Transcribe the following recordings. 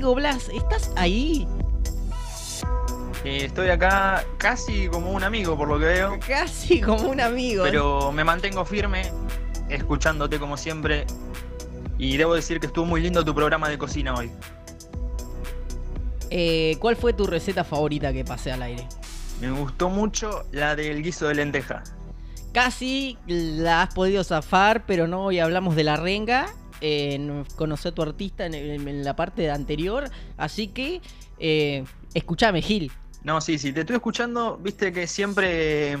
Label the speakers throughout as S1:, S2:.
S1: amigo Blas, ¿estás ahí?
S2: Eh, estoy acá casi como un amigo, por lo que veo.
S1: Casi como un amigo.
S2: Pero me mantengo firme, escuchándote como siempre. Y debo decir que estuvo muy lindo tu programa de cocina hoy.
S1: Eh, ¿Cuál fue tu receta favorita que pasé al aire?
S2: Me gustó mucho la del guiso de lenteja.
S1: Casi la has podido zafar, pero no, hoy hablamos de la renga. Eh, conocí a tu artista en, en la parte anterior. Así que, eh, escúchame, Gil.
S2: No, sí, sí, te estoy escuchando, viste que siempre,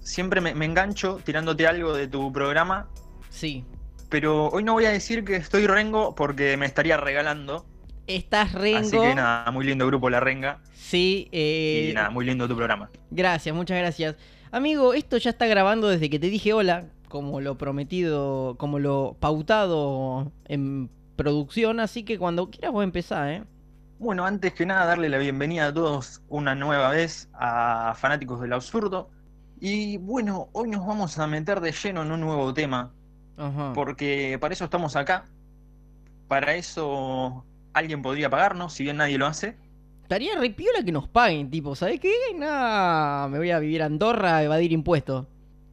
S2: siempre me, me engancho tirándote algo de tu programa,
S1: Sí.
S2: pero hoy no voy a decir que estoy rengo porque me estaría regalando.
S1: Estás rengo.
S2: Así que nada, muy lindo grupo La Renga.
S1: Sí, eh,
S2: Y nada, muy lindo tu programa.
S1: Gracias, muchas gracias. Amigo, esto ya está grabando desde que te dije hola, como lo prometido, como lo pautado en producción, así que cuando quieras vos empezar, ¿eh?
S2: Bueno, antes que nada, darle la bienvenida a todos una nueva vez a Fanáticos del Absurdo. Y bueno, hoy nos vamos a meter de lleno en un nuevo tema,
S1: Ajá.
S2: porque para eso estamos acá. Para eso alguien podría pagarnos, si bien nadie lo hace.
S1: Estaría re piola que nos paguen, tipo, ¿sabés qué? Nada, me voy a vivir a Andorra a evadir impuestos.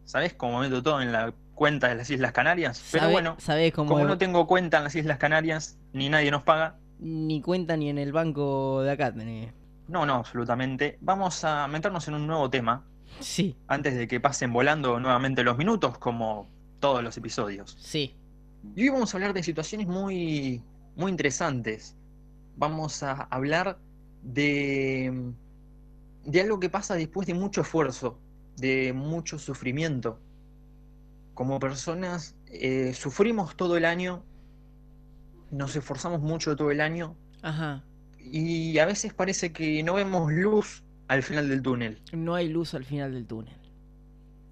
S2: ¿Sabés cómo meto todo en la cuenta de las Islas Canarias? Pero
S1: ¿Sabés-
S2: bueno,
S1: ¿Sabés cómo
S2: como no tengo cuenta en las Islas Canarias, ni nadie nos paga,
S1: ni cuenta ni en el banco de acá tenés?
S2: no, no, absolutamente. Vamos a meternos en un nuevo tema,
S1: Sí,
S2: antes de que pasen volando nuevamente los minutos, como todos los episodios.
S1: sí.
S2: Y hoy vamos a hablar de situaciones muy, muy interesantes. Vamos a hablar de, de algo que pasa después de mucho esfuerzo, de mucho sufrimiento. Como personas eh, sufrimos todo el año, nos esforzamos mucho todo el año
S1: Ajá.
S2: y a veces parece que no vemos luz al final del túnel.
S1: No hay luz al final del túnel.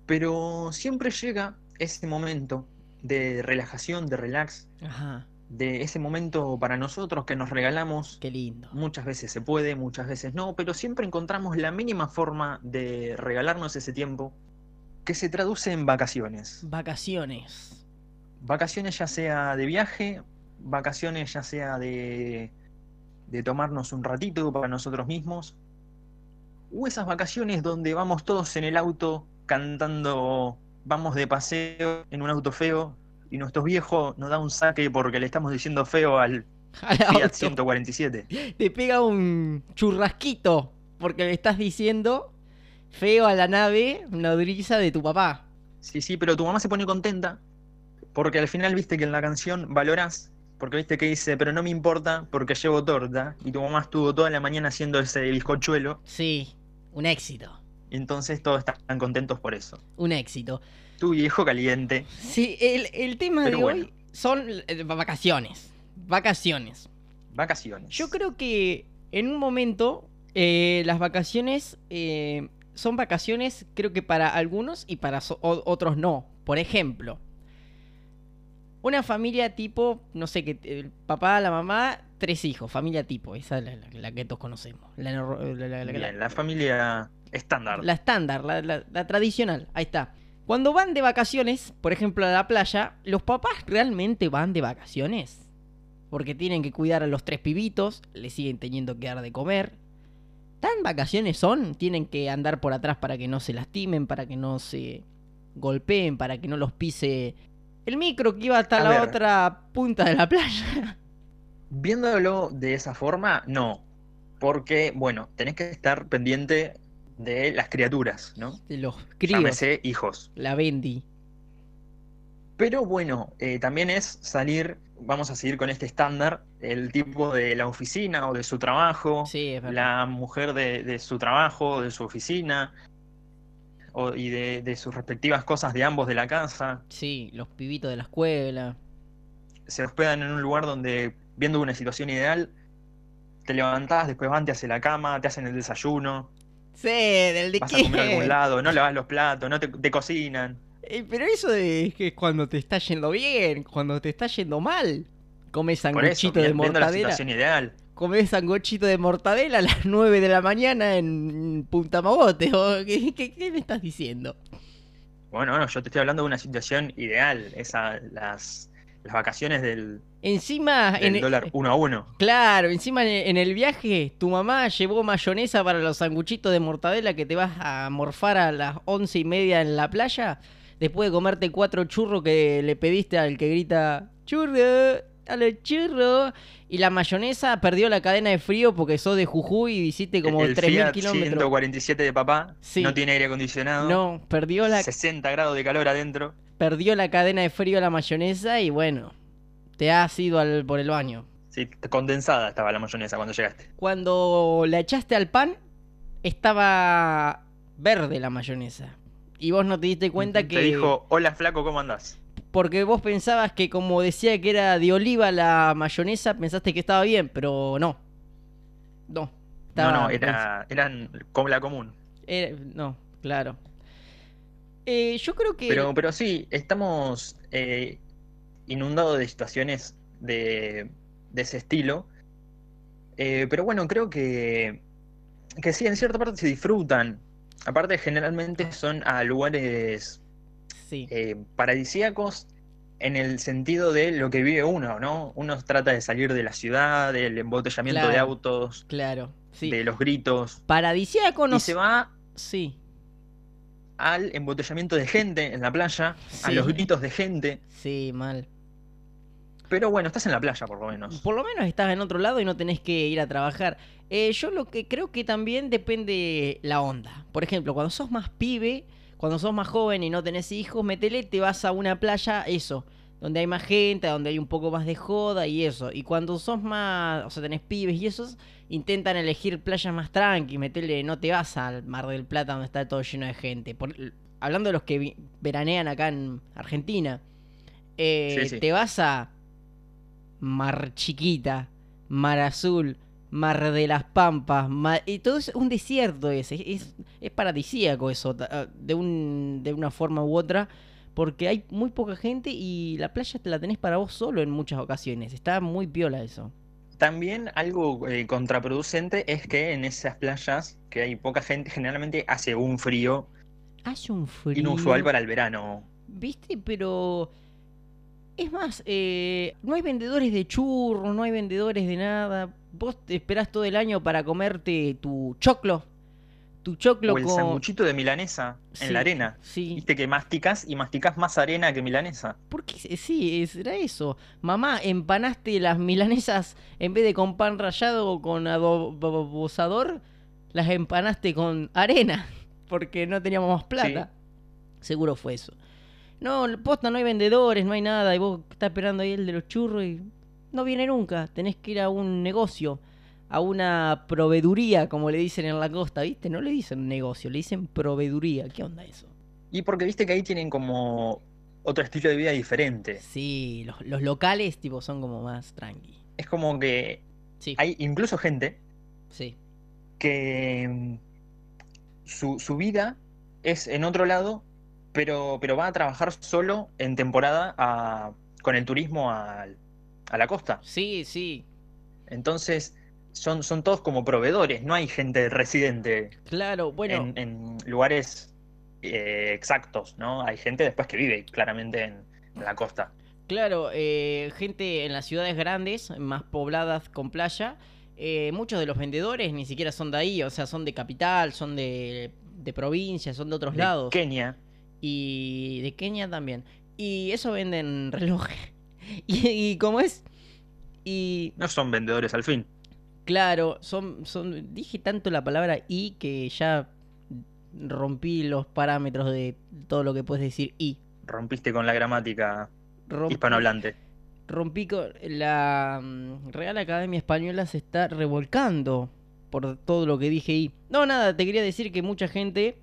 S2: Pero siempre llega ese momento de relajación, de relax,
S1: Ajá.
S2: De ese momento para nosotros que nos regalamos.
S1: Qué lindo.
S2: Muchas veces se puede, muchas veces no, pero siempre encontramos la mínima forma de regalarnos ese tiempo que se traduce en vacaciones.
S1: Vacaciones.
S2: Vacaciones ya sea de viaje, vacaciones ya sea de, de tomarnos un ratito para nosotros mismos, o esas vacaciones donde vamos todos en el auto cantando, vamos de paseo en un auto feo y nuestro viejo nos da un saque porque le estamos diciendo feo al Fiat
S1: auto.
S2: 147.
S1: Te pega un churrasquito porque le estás diciendo feo a la nave nodriza de tu papá.
S2: Sí, sí, pero tu mamá se pone contenta porque al final viste que en la canción valorás, porque viste que dice, pero no me importa porque llevo torta y tu mamá estuvo toda la mañana haciendo ese bizcochuelo
S1: Sí, un éxito.
S2: y entonces todos están contentos por eso.
S1: Un éxito.
S2: Tu viejo caliente.
S1: Sí, el, el tema
S2: Pero
S1: de
S2: bueno.
S1: hoy son eh, vacaciones. Vacaciones.
S2: Vacaciones.
S1: Yo creo que en un momento eh, las vacaciones eh, son vacaciones, creo que para algunos y para so- otros no. Por ejemplo, una familia tipo, no sé, que el papá, la mamá, tres hijos, familia tipo, esa es la, la- la que todos conocemos. La, la-
S2: familia estándar.
S1: la estándar, la tradicional, ahí está. Cuando van de vacaciones, por ejemplo a la playa, ¿los papás realmente van de vacaciones? Porque tienen que cuidar a los tres pibitos, les siguen teniendo que dar de comer. ¿Tan vacaciones son? Tienen que andar por atrás para que no se lastimen, para que no se golpeen, para que no los pise el micro que iba hasta
S2: A
S1: la
S2: ver.
S1: otra punta de la playa.
S2: Viéndolo de esa forma, no. Porque, bueno, tenés que estar pendiente de las criaturas, ¿no?
S1: De los críos,
S2: Llámese hijos.
S1: la Bendy.
S2: Pero bueno, eh, también es salir, vamos a seguir con este estándar, el tipo de la oficina o de su trabajo,
S1: Sí, es verdad.
S2: la mujer de, de su trabajo, de su oficina, o- y de, de sus respectivas cosas de ambos de la casa.
S1: Sí, los pibitos de la escuela.
S2: Se hospedan en un lugar donde, viendo una situación ideal, te levantás, después van, te hacen la cama, te hacen el desayuno,
S1: Sí, del de
S2: vas a comer a algún lado, no lavas los platos, no te, te cocinan.
S1: Eh, pero eso de- es que cuando te está yendo bien, cuando te está yendo mal. Comes sanguchito de
S2: la
S1: mortadela.
S2: ideal.
S1: Comes sanguchito de mortadela a las 9 de la mañana en Punta Magote. ¿o ¿Qué, qué- qué me estás diciendo?
S2: Bueno, no, yo te estoy hablando de una situación ideal. Esa, las, las vacaciones del,
S1: Encima,
S2: del
S1: en,
S2: dólar uno a uno.
S1: claro, encima en, en el viaje, tu mamá llevó mayonesa para los sanguchitos de mortadela que te vas a morfar a las once y media en la playa. Después de comerte cuatro churros que le pediste al que grita churro, a los churros. Y la mayonesa perdió la cadena de frío porque sos de Jujuy y hiciste como
S2: el
S1: 3.000
S2: Fiat
S1: kilómetros.
S2: 147 de papá
S1: Sí.
S2: no tiene aire acondicionado.
S1: No, perdió la,
S2: 60 grados de calor adentro.
S1: perdió la cadena de frío la mayonesa y bueno, te has ido al, por el baño.
S2: Sí, condensada estaba la mayonesa cuando llegaste.
S1: Cuando la echaste al pan, estaba verde la mayonesa. Y vos no te diste cuenta que...
S2: Te dijo, hola flaco, ¿cómo andás?
S1: Porque vos pensabas que como decía que era de oliva la mayonesa, pensaste que estaba bien, pero no. No.
S2: No, no, era, eran como la común.
S1: era- no, claro. Eh, yo creo que...
S2: Pero, pero sí, estamos eh, inundados de situaciones de, de ese estilo. Eh, pero bueno, creo que, que sí, en cierta parte se disfrutan. Aparte, generalmente son a lugares
S1: Sí,
S2: eh, paradisíacos en el sentido de lo que vive uno, ¿no? Uno trata de salir de la ciudad, del embotellamiento de autos,
S1: claro. Sí.
S2: de los gritos,
S1: Paradisíaco no
S2: y se va
S1: Sí,
S2: al embotellamiento de gente en la playa, a los gritos de gente.
S1: sí, mal.
S2: Pero bueno, estás en la playa por lo menos.
S1: Por lo menos estás en otro lado y no tenés que ir a trabajar. Eh, yo lo que creo que también depende la onda. Por ejemplo, cuando sos más pibe, cuando sos más joven y no tenés hijos, metele, te vas a una playa, eso, donde hay más gente, donde hay un poco más de joda y eso. Y cuando sos más, o sea, tenés pibes y esos, intentan elegir playas más tranqui, metele, no te vas al Mar del Plata donde está todo lleno de gente. Por- hablando de los que veranean acá en Argentina, eh,
S2: Sí, sí.
S1: te vas a Mar Chiquita, Mar Azul, Mar de las Pampas, y todo es un desierto ese, es, es paradisíaco eso, ah, de, un, de una forma u otra, porque hay muy poca gente y la playa te la tenés para vos solo en muchas ocasiones, está muy piola eso.
S2: También algo eh, contraproducente es que en esas playas que hay poca gente, generalmente hace un frío
S1: Hace un frío.
S2: inusual para el verano.
S1: ¿Viste? Pero... Es más, eh, no hay vendedores de churros, no hay vendedores de nada. Vos te esperás todo el año para comerte tu choclo. Tu choclo
S2: O el
S1: con...
S2: sanguchito de milanesa en
S1: Sí,
S2: la arena.
S1: Sí.
S2: Viste que masticás y masticás más arena que milanesa.
S1: ¿Por qué? Sí, era eso. Mamá, empanaste las milanesas en vez de con pan rallado o con adobosador, las empanaste con arena. Porque no teníamos más plata. Seguro fue eso. No, posta, no hay vendedores, no hay nada. Y vos estás esperando ahí el de los churros y no viene nunca. Tenés que ir a un negocio, a una proveeduría, como le dicen en la costa, ¿viste? No le dicen negocio, le dicen proveeduría. ¿Qué onda eso?
S2: Y porque viste que ahí tienen como otro estilo de vida diferente.
S1: Sí, los, los locales, tipo, son como más tranqui.
S2: Es como que
S1: Sí,
S2: hay incluso gente
S1: sí.
S2: que mm, su, su vida es en otro lado, pero, pero va a trabajar solo en temporada a- con el turismo al- a, la costa.
S1: Sí, sí.
S2: Entonces son, son todos como proveedores, no hay gente residente
S1: Claro, bueno,
S2: en, en lugares eh, exactos, ¿no? Hay gente después que vive claramente en, en la costa.
S1: claro, eh, gente en las ciudades grandes, más pobladas con playa, eh, muchos de los vendedores ni siquiera son de ahí, o sea, son de capital, son de, de provincia, son de otros
S2: De
S1: lados.
S2: Kenia.
S1: Y de Kenia también. Y eso venden relojes. Y, y como es... Y
S2: No son vendedores al fin.
S1: claro, son, son... Dije tanto la palabra y que ya rompí los parámetros de todo lo que puedes decir y.
S2: Rompiste con la gramática
S1: Rompí-
S2: hispanohablante.
S1: rompí con la mm, Real Academia Española se está revolcando por todo lo que dije y no nada te quería decir que mucha gente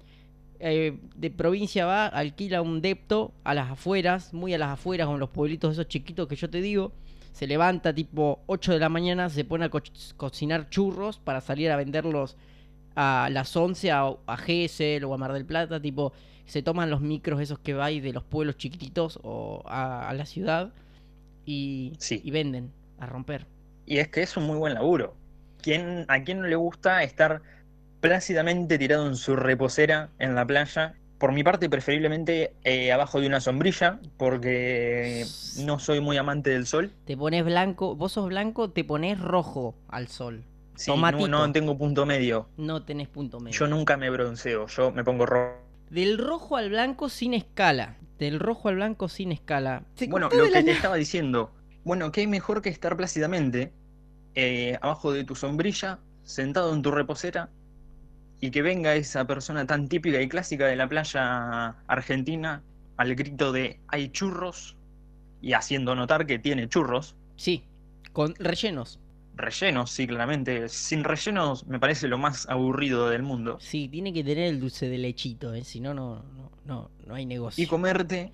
S1: eh, de provincia va alquila un depto a las afueras muy a las afueras con los pueblitos esos chiquitos que yo te digo se levanta tipo 8 de la mañana se pone a co- cocinar churros para salir a venderlos a las 11 a, a o a Mar del Plata tipo se toman los micros esos que vais de los pueblos chiquititos o a, a la ciudad y,
S2: Sí.
S1: y venden a romper.
S2: Y es que es un muy buen laburo. ¿Quién, ¿A quién no le gusta estar plácidamente tirado en su reposera en la playa por mi parte, preferiblemente eh, abajo de una sombrilla, porque no soy muy amante del sol.
S1: Te pones blanco, vos sos blanco, te pones rojo al sol.
S2: Sí, no, no tengo punto medio.
S1: No tenés punto medio.
S2: Yo nunca me bronceo, yo me pongo rojo.
S1: Del rojo al blanco sin escala. Del rojo al blanco sin escala. Se
S2: Bueno, lo que
S1: la
S2: te estaba diciendo, bueno, ¿qué mejor que estar plácidamente eh, abajo de tu sombrilla, sentado en tu reposera, y que venga esa persona tan típica y clásica de la playa argentina al grito de hay churros y haciendo notar que tiene churros,
S1: Sí, con rellenos.
S2: rellenos, sí, claramente. Sin rellenos me parece lo más aburrido del mundo.
S1: Sí, tiene que tener el dulce de lechito, ¿eh? si no, no, no, no, hay negocio.
S2: Y comerte,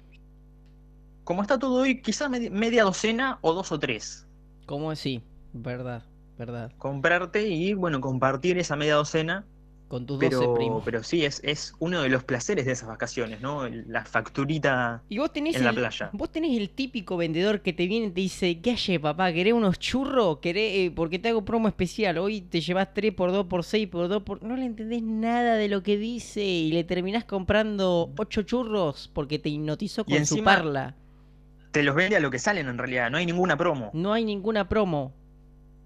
S2: como está todo hoy, quizás medi- media docena o dos o tres.
S1: ¿Cómo sí? Verdad, verdad.
S2: comprarte y bueno, compartir esa media docena,
S1: Con tus 12
S2: pero,
S1: primos.
S2: pero sí, es, es uno de los placeres de esas vacaciones, ¿no? La facturita
S1: Y vos tenés,
S2: en la playa.
S1: vos tenés el típico vendedor que te viene y te dice, ¿qué haces, papá? ¿Querés unos churros? ¿Querés, eh, porque te hago promo especial? Hoy te llevas 3 por 2 por 6 por 2 por... No le entendés nada de lo que dice y le terminás comprando 8 churros porque te hipnotizó
S2: Y
S1: con su parla.
S2: Te los vende a lo que salen en realidad, no hay ninguna promo.
S1: No hay ninguna promo.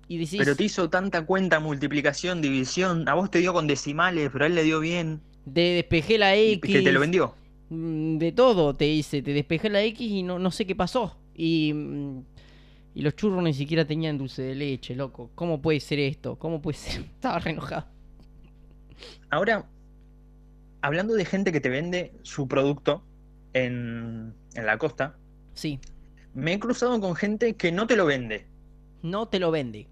S1: Y decís,
S2: Pero te hizo tanta cuenta, multiplicación, división, a vos te dio con decimales, pero a él le dio bien,
S1: te despejé la
S2: y
S1: X.
S2: que te lo vendió.
S1: Mm, de todo te dice, te despejé la X y no, no sé qué pasó. Y, mm, y los churros ni siquiera tenían dulce de leche, loco. ¿Cómo puede ser esto? ¿Cómo puede ser? Estaba re enojado.
S2: Ahora, hablando de gente que te vende su producto en, en la costa,
S1: Sí,
S2: me he cruzado con gente que no te lo vende.
S1: no te lo vende.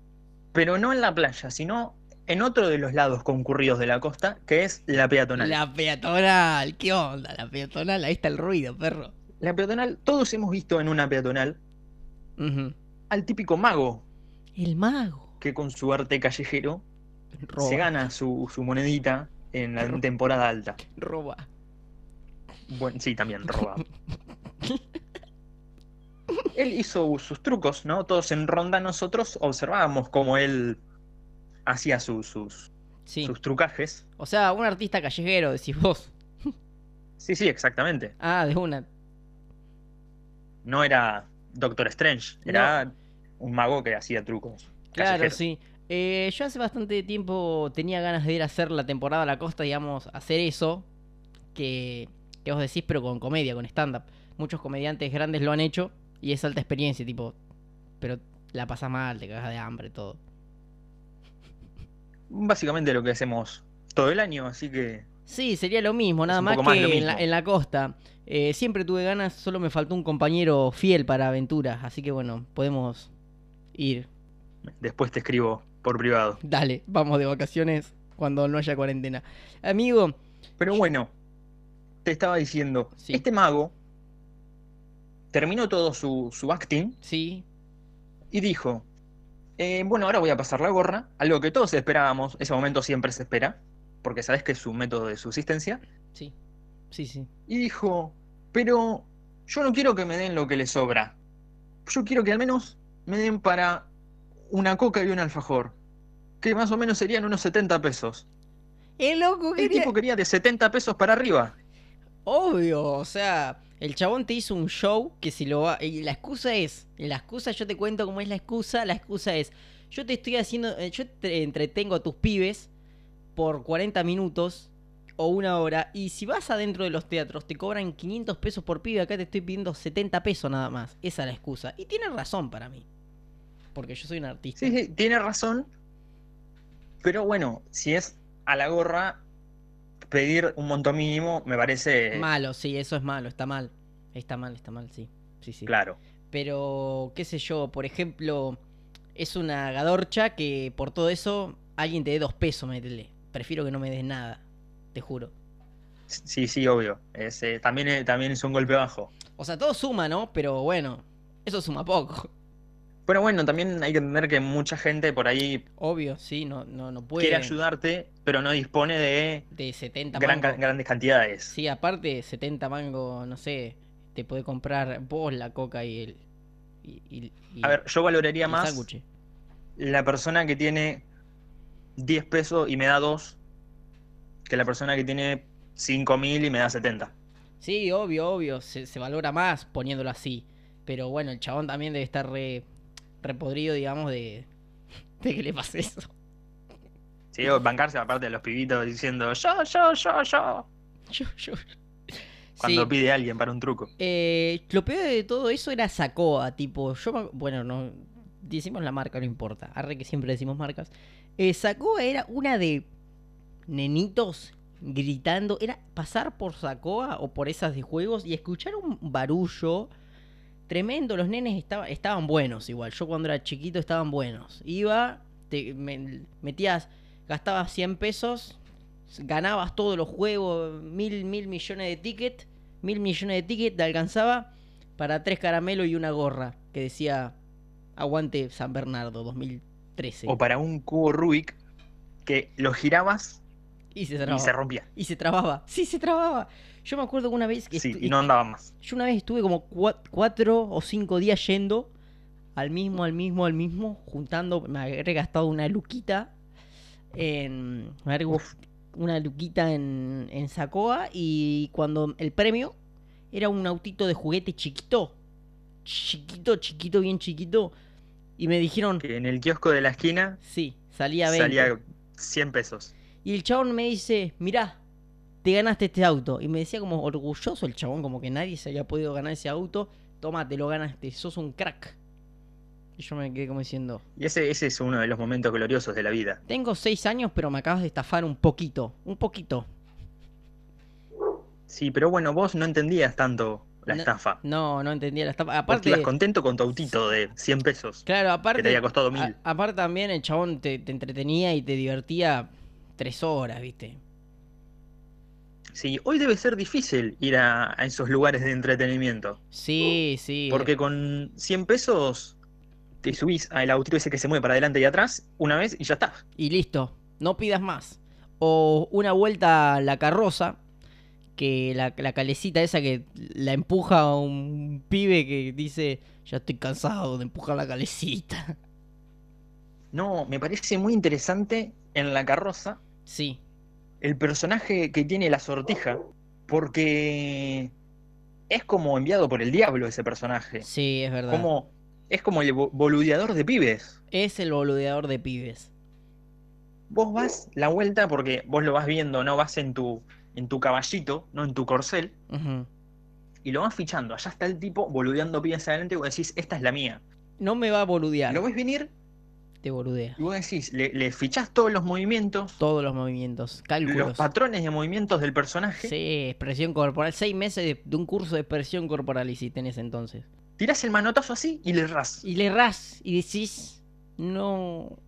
S2: Pero no en la playa, sino en otro de los lados concurridos de la costa, que es la peatonal. La,
S1: La peatonal, ¿qué onda? La peatonal, ahí está el ruido, perro.
S2: peatonal, todos hemos visto en una peatonal al típico mago
S1: El mago.
S2: que con su arte callejero
S1: Roba,
S2: se gana su, su monedita en la temporada alta.
S1: roba.
S2: Bueno, sí, también roba. Él hizo sus trucos, ¿no? Todos en ronda nosotros observábamos cómo él hacía sus, sus,
S1: Sí.
S2: sus trucajes.
S1: O sea, un artista callejero, decís vos.
S2: Sí, sí, exactamente.
S1: Ah, de una.
S2: no era Doctor Strange, era un mago que hacía trucos.
S1: Claro,
S2: callejeros.
S1: sí. Eh, yo hace bastante tiempo tenía ganas de ir a hacer la temporada a la costa, digamos, hacer eso que, que vos decís, pero con comedia, con stand-up. Muchos comediantes grandes lo han hecho y es alta experiencia, tipo, pero la pasas mal, te cagas de hambre, todo.
S2: Básicamente lo que hacemos todo el año, así que
S1: Sí, sería lo mismo, nada más que en, la, en la costa. Eh, siempre tuve ganas, solo me faltó un compañero fiel para aventuras, así que bueno, podemos ir.
S2: después te escribo por privado.
S1: Dale, vamos de vacaciones cuando no haya cuarentena. Amigo,
S2: Pero bueno, te estaba diciendo,
S1: Sí.
S2: este mago terminó todo su, su acting
S1: sí,
S2: y dijo, eh, bueno, ahora voy a pasar la gorra, algo que todos esperábamos, ese momento siempre se espera, porque sabes que es su método de subsistencia,
S1: sí, sí, sí.
S2: y dijo, pero yo no quiero que me den lo que les sobra, yo quiero que al menos me den para una coca y un alfajor, que más o menos serían unos 70 pesos.
S1: El loco
S2: El
S1: quería...
S2: tipo quería de 70 pesos para arriba.
S1: Obvio, o sea, el chabón te hizo un show que si lo va... Y la excusa es, la excusa, yo te cuento cómo es la excusa, la excusa es, yo te estoy haciendo, eh, yo te entretengo a tus pibes por 40 minutos o una hora, y si vas adentro de los teatros te cobran 500 pesos por pibe, acá te estoy pidiendo 70 pesos nada más, esa es la excusa. Y tiene razón para mí, porque yo soy un artista.
S2: Sí, sí, tiene razón. Pero bueno, si es a la gorra, pedir un monto mínimo me parece
S1: Malo, sí, eso es malo, está mal. Está mal, está mal, sí. Sí, sí.
S2: claro.
S1: Pero, qué sé yo, por ejemplo, es una gadorcha que por todo eso alguien te dé dos pesos, métele. Prefiero que no me des nada, te juro.
S2: Sí, sí, obvio. Es, eh, también, eh, también es un golpe bajo.
S1: O sea, todo suma, ¿no? Pero bueno, eso suma poco.
S2: Pero bueno, también hay que entender que mucha gente por ahí
S1: Obvio, sí, no, no, no puede.
S2: quiere ayudarte, pero no dispone de
S1: De 70
S2: gran ca-
S1: mangos.
S2: grandes cantidades.
S1: Sí, aparte, 70 mangos, no sé, te puede comprar vos la coca y el. Y, y- y-
S2: A ver, yo valoraría más
S1: sándwich.
S2: la persona que tiene 10 pesos y me da 2 que la persona que tiene 5.000 y me da 70.
S1: Sí, obvio, obvio. Se, se valora más poniéndolo así. Pero bueno, el chabón también debe estar re, re podrido, digamos, de, de que le pase eso.
S2: Sí, bancarse aparte de los pibitos diciendo yo, yo, yo, yo.
S1: Yo, yo.
S2: Cuando
S1: Sí.
S2: pide a alguien para un truco.
S1: Eh, lo peor de todo eso era Sacoa, tipo, yo, bueno, no, decimos la marca, no importa, arre que siempre decimos marcas. Eh, Sacoa era una de nenitos gritando, era pasar por Sacoa o por esas de juegos y escuchar un barullo tremendo, los nenes estaba- estaban buenos igual, yo cuando era chiquito estaban buenos. Iba, te me- metías, gastabas 100 pesos, ganabas todos los juegos, mil, mil millones de tickets, mil millones de tickets, te alcanzaba para tres caramelos y una gorra que decía Aguante San Bernardo 2013.
S2: O para un cubo Rubik que lo girabas
S1: y se
S2: y se rompía.
S1: Y se trababa. Sí, se trababa. Yo me acuerdo que una vez que
S2: Sí, y no andaba más.
S1: yo una vez estuve como cua- cuatro o cinco días yendo al mismo, al mismo, al mismo, juntando, me habré gastado una luquita en, me habré una luquita en, en Sacoa y cuando el premio era un autito de juguete chiquito, chiquito, chiquito, bien chiquito, y me dijeron,
S2: Que en el kiosco de la esquina
S1: sí, salía 20.
S2: salía 100 pesos.
S1: Y el chabón me dice, mirá, te ganaste este auto. Y me decía como orgulloso el chabón, como que nadie se había podido ganar ese auto. Toma, te lo ganaste, sos un crack. Y yo me quedé como diciendo,
S2: Y ese, ese es uno de los momentos gloriosos de la vida.
S1: tengo seis años, pero me acabas de estafar un poquito, un poquito.
S2: Sí, pero bueno, vos no entendías tanto la
S1: No,
S2: estafa.
S1: No, no entendía la estafa. Aparte,
S2: ibas contento con tu autito de 100 pesos.
S1: claro,
S2: Que
S1: aparte,
S2: te había costado
S1: a-
S2: mil.
S1: aparte también el chabón te, te entretenía y te divertía tres horas, ¿viste?
S2: Sí, hoy debe ser difícil ir a, a esos lugares de entretenimiento.
S1: Sí, sí.
S2: Porque con 100 pesos te subís al autito ese que se mueve para adelante y atrás una vez y ya está.
S1: Y listo, no pidas más. O una vuelta a la carroza, que la, la calecita esa que la empuja a un pibe que dice, ya estoy cansado de empujar la calecita.
S2: No, me parece muy interesante en la carroza
S1: Sí,
S2: el personaje que tiene la sortija, porque es como enviado por el diablo ese personaje.
S1: sí, es verdad.
S2: Como, es como el bo- boludeador de pibes.
S1: Es el boludeador de pibes.
S2: Vos vas la vuelta porque vos lo vas viendo, no vas en tu, en tu caballito, no en tu corcel, y lo vas fichando. Allá está el tipo boludeando pibes adelante y vos decís, esta es la mía.
S1: No me va a boludear,
S2: Lo ves venir
S1: te boludea.
S2: y vos decís, le, le fichás todos los movimientos,
S1: Todos los movimientos, cálculos.
S2: los patrones de movimientos del personaje,
S1: Sí, expresión corporal. Seis meses de, de un curso de expresión corporal hiciste en ese entonces.
S2: tirás el manotazo así y le errás.
S1: Y le errás y decís, no,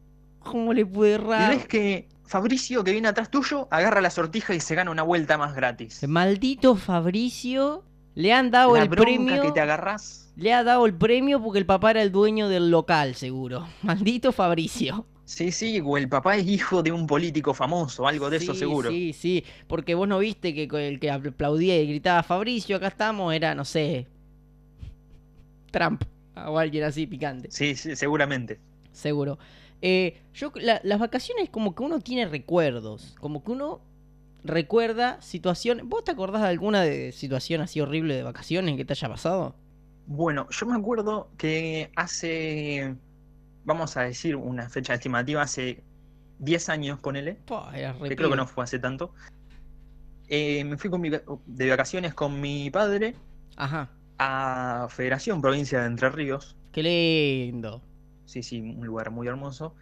S1: ¿cómo le pude
S2: Y
S1: errar?
S2: ves que Fabricio, que viene atrás tuyo, agarra la sortija y se gana una vuelta más gratis.
S1: Maldito Fabricio, le han dado
S2: La
S1: el premio.
S2: que te agarrás.
S1: Le ha dado el premio porque el papá era el dueño del local, seguro. Maldito Fabricio.
S2: Sí, sí, o el papá es hijo de un político famoso, algo de eso seguro.
S1: Sí, sí, porque vos no viste que el que aplaudía y gritaba Fabricio, acá estamos, era, no sé, Trump o alguien así picante.
S2: Sí, sí, seguramente.
S1: Seguro. Eh, yo, la- las vacaciones como que uno tiene recuerdos, como que uno recuerda situaciones. ¿Vos te acordás de alguna de situación así horrible de vacaciones que te haya pasado?
S2: Bueno, yo me acuerdo que hace, vamos a decir una fecha estimativa, hace 10 años, ponele,
S1: Pua,
S2: que creo que no fue hace tanto, eh, me fui con mi de vacaciones con mi padre
S1: Ajá,
S2: a Federación Provincia de Entre Ríos,
S1: qué lindo.
S2: sí, sí, un lugar muy hermoso,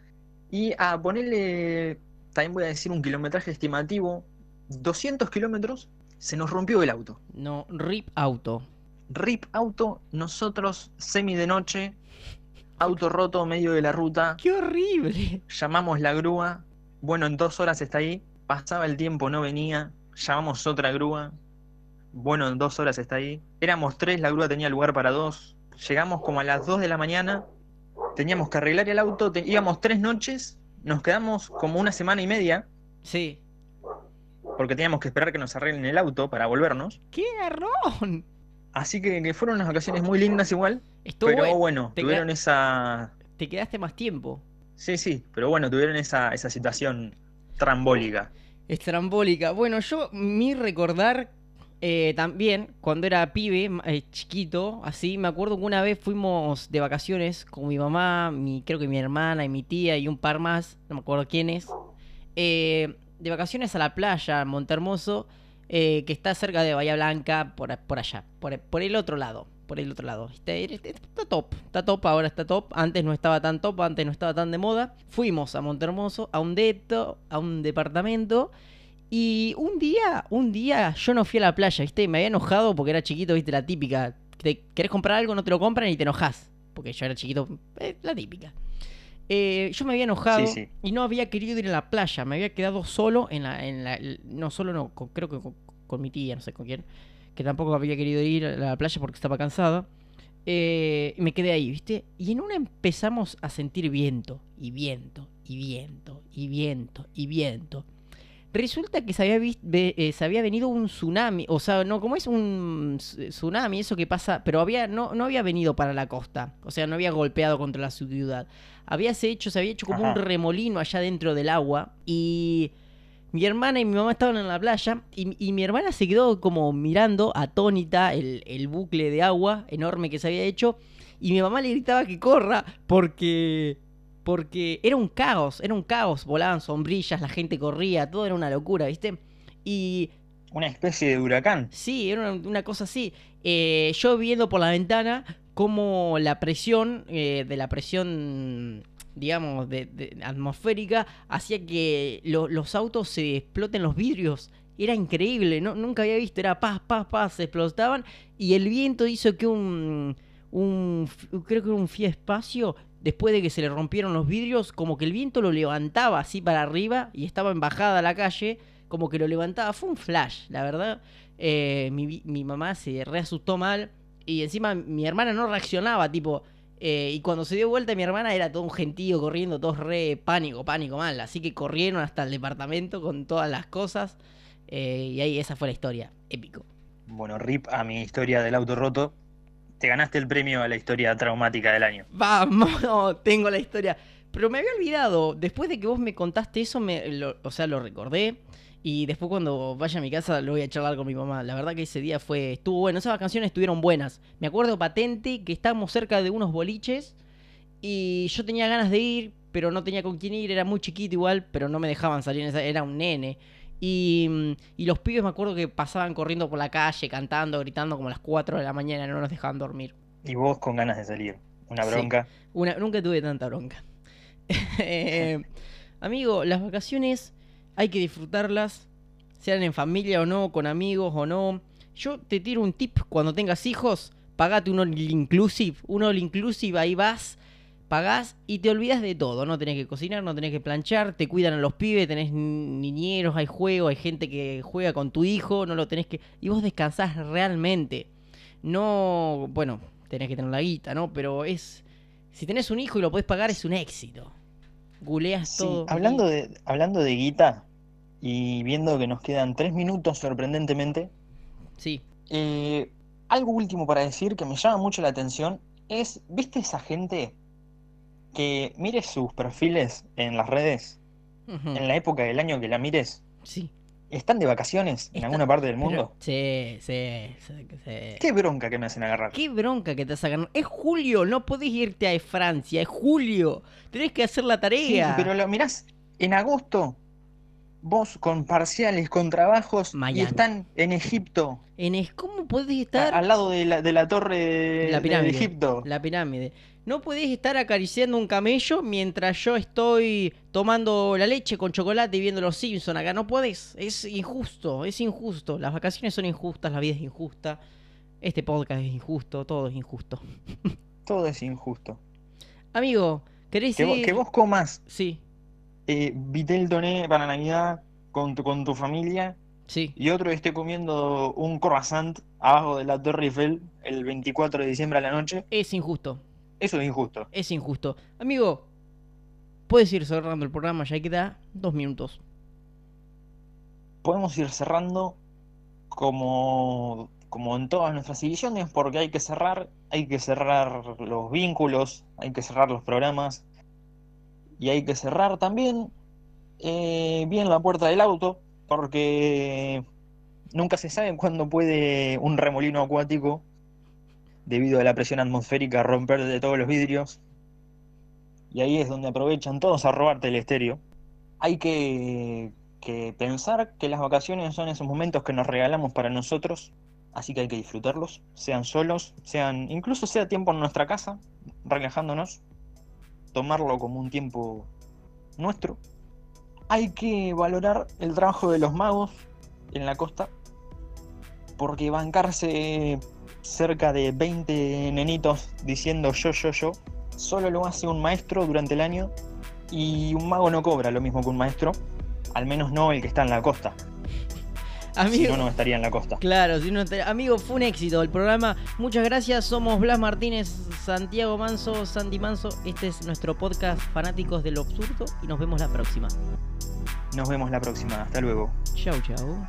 S2: y a ponerle, también voy a decir un kilometraje estimativo, 200 kilómetros, se nos rompió el auto.
S1: No, rip auto.
S2: RIP auto, nosotros semi de noche, auto roto medio de la ruta,
S1: ¡Qué horrible!
S2: llamamos la grúa, bueno, en dos horas está ahí, pasaba el tiempo, no venía, llamamos otra grúa, bueno, en dos horas está ahí, éramos tres, la grúa tenía lugar para dos, llegamos como a las dos de la mañana, teníamos que arreglar el auto, te- íbamos tres noches, nos quedamos como una semana y media,
S1: Sí.
S2: Porque teníamos que esperar que nos arreglen el auto para volvernos,
S1: ¡Qué garrón!
S2: así que, que fueron unas vacaciones muy lindas igual,
S1: Estuvo
S2: pero
S1: bueno.
S2: tuvieron esa...
S1: Te quedaste más tiempo.
S2: Sí, sí, pero bueno, tuvieron esa, esa situación trambólica.
S1: Estrambólica. Bueno, yo, mi recordar eh, también, cuando era pibe, eh, chiquito, así, me acuerdo que una vez fuimos de vacaciones con mi mamá, mi, creo que mi hermana y mi tía y un par más, no me acuerdo quiénes, eh, de vacaciones a la playa, Montermoso, que está cerca de Bahía Blanca, por, por allá, por, por, el otro lado, por el otro lado. Está, está, top, está top, ahora está top, antes no estaba tan top, antes no estaba tan de moda. Fuimos a Montermoso, a un deto, a un departamento. Y un día, un día yo no fui a la playa, ¿viste? Me había enojado porque era chiquito, ¿viste? La típica. Te querés comprar algo, no te lo compran y te enojas. Porque yo era chiquito, eh, la típica. Eh, yo me había enojado y no había querido ir a la playa. Me había quedado solo en la. En la no, solo no, creo que con, mi tía, no sé con quién. Que tampoco había querido ir a la playa porque estaba cansada. Eh, me quedé ahí, ¿viste? Y en una empezamos a sentir viento, y viento, y viento, y viento, y viento. Resulta que se había, eh, se había venido un tsunami, o sea, no, como es un tsunami, eso que pasa, pero había, no, no había venido para la costa, o sea, no había golpeado contra la ciudad. Había hecho, se había hecho como un remolino allá dentro del agua y mi hermana y mi mamá estaban en la playa y, mi hermana se quedó como mirando atónita el, el bucle de agua enorme que se había hecho y mi mamá le gritaba que corra porque porque era un caos, era un caos, volaban sombrillas, la gente corría, todo era una locura, ¿viste? Y...
S2: Una especie de huracán.
S1: Sí, era una, cosa así. Eh, yo viendo por la ventana cómo la presión, eh, de la presión, digamos, de, atmosférica, hacía que los autos se exploten los vidrios. Era increíble, ¿no? nunca había visto, era paz, paz, paz, se explotaban y el viento hizo que un, un creo que un Fiat Espacio después de que se le rompieron los vidrios, como que el viento lo levantaba así para arriba y estaba en bajada a la calle, como que lo levantaba. Fue un flash, la verdad. Eh, mi, mamá se reasustó mal y encima mi hermana no reaccionaba, tipo... Eh, y cuando se dio vuelta mi hermana era todo un gentío corriendo, todos re pánico, pánico mal. Así que corrieron hasta el departamento con todas las cosas. Eh, y ahí esa fue la historia. Épico.
S2: Bueno, rip a mi historia del auto roto te ganaste el premio a la historia traumática del año.
S1: Vamos, tengo la historia. Pero me había olvidado, después de que vos me contaste eso, me, o sea, lo recordé. Y después cuando vaya a mi casa lo voy a charlar con mi mamá. La verdad que ese día fue estuvo bueno. Esas vacaciones estuvieron buenas. Me acuerdo patente que estábamos cerca de unos boliches. Y yo tenía ganas de ir, pero no tenía con quién ir. Era muy chiquito igual, pero no me dejaban salir. Era un nene. Y, los pibes me acuerdo que pasaban corriendo por la calle, cantando, gritando como a las 4 de la mañana, no nos dejaban dormir.
S2: Y vos con ganas de salir. Una bronca.
S1: una, nunca tuve tanta bronca. Eh, amigo, las vacaciones hay que disfrutarlas, sean en familia o no, con amigos o no. Yo te tiro un tip, cuando tengas hijos, pagate un all inclusive. Un all inclusive, ahí vas pagás y te olvidas de todo. No tenés que cocinar, no tenés que planchar, te cuidan a los pibes, tenés niñeros, hay juego, hay gente que juega con tu hijo, no lo tenés que. Y vos descansás realmente. No. Bueno, tenés que tener la guita, ¿no? Pero es. Si tenés un hijo y lo podés pagar, es un éxito. Guleas todo.
S2: Hablando de, hablando de guita y viendo que nos quedan tres minutos sorprendentemente.
S1: Sí.
S2: Eh, algo último para decir que me llama mucho la atención es, ¿viste esa gente que mires sus perfiles en las redes, en la época del año que la mires.
S1: Sí.
S2: ¿Están de vacaciones en alguna parte del mundo?
S1: sí, sí,
S2: Qué bronca que me hacen agarrar.
S1: Qué bronca que te hacen Es julio, no podés irte a Francia, es julio. Tenés que hacer la tarea.
S2: Sí, pero lo mirás en agosto. Vos con parciales, con trabajos, y están en Egipto.
S1: En ¿Cómo podés estar?
S2: al lado de la, de la torre de, la pirámide, de Egipto.
S1: La pirámide. No podés estar acariciando un camello mientras yo estoy tomando la leche con chocolate y viendo los Simpsons acá. No podés. Es injusto, es injusto. Las vacaciones son injustas, la vida es injusta. Este podcast es injusto, todo es injusto.
S2: todo es injusto.
S1: Amigo, ¿querés
S2: que, que vos comas
S1: sí.
S2: eh, Vitel Doné para Navidad con tu, con tu familia
S1: sí.
S2: y otro esté comiendo un croissant abajo de la Torre Eiffel el 24 de diciembre a la noche?
S1: Es injusto.
S2: Eso es injusto.
S1: Es injusto. Amigo, puedes ir cerrando el programa, ya queda dos minutos.
S2: Podemos ir cerrando como, como en todas nuestras ediciones, porque hay que cerrar, hay que cerrar los vínculos, hay que cerrar los programas y hay que cerrar también eh, bien la puerta del auto, porque nunca se sabe cuándo puede un remolino acuático, debido a la presión atmosférica, romper de todos los vidrios. Y ahí es donde aprovechan todos a robarte el estéreo. Hay que, que pensar que las vacaciones son esos momentos que nos regalamos para nosotros, así que hay que disfrutarlos, sean solos, sean incluso sea tiempo en nuestra casa, relajándonos, tomarlo como un tiempo nuestro. Hay que valorar el trabajo de los magos en la costa, porque bancarse cerca de 20 nenitos diciendo yo, yo, yo, solo lo hace un maestro durante el año y un mago no cobra lo mismo que un maestro, al menos no el que está en la costa.
S1: Amigo,
S2: Si no, no estaría en la costa.
S1: Claro, si no amigo, fue un éxito el programa. Muchas gracias. Somos Blas Martínez, Santiago Manso, Sandy Manso. Este es nuestro podcast Fanáticos de lo Absurdo y nos vemos la próxima.
S2: Nos vemos la próxima. Hasta luego.
S1: Chau, chau.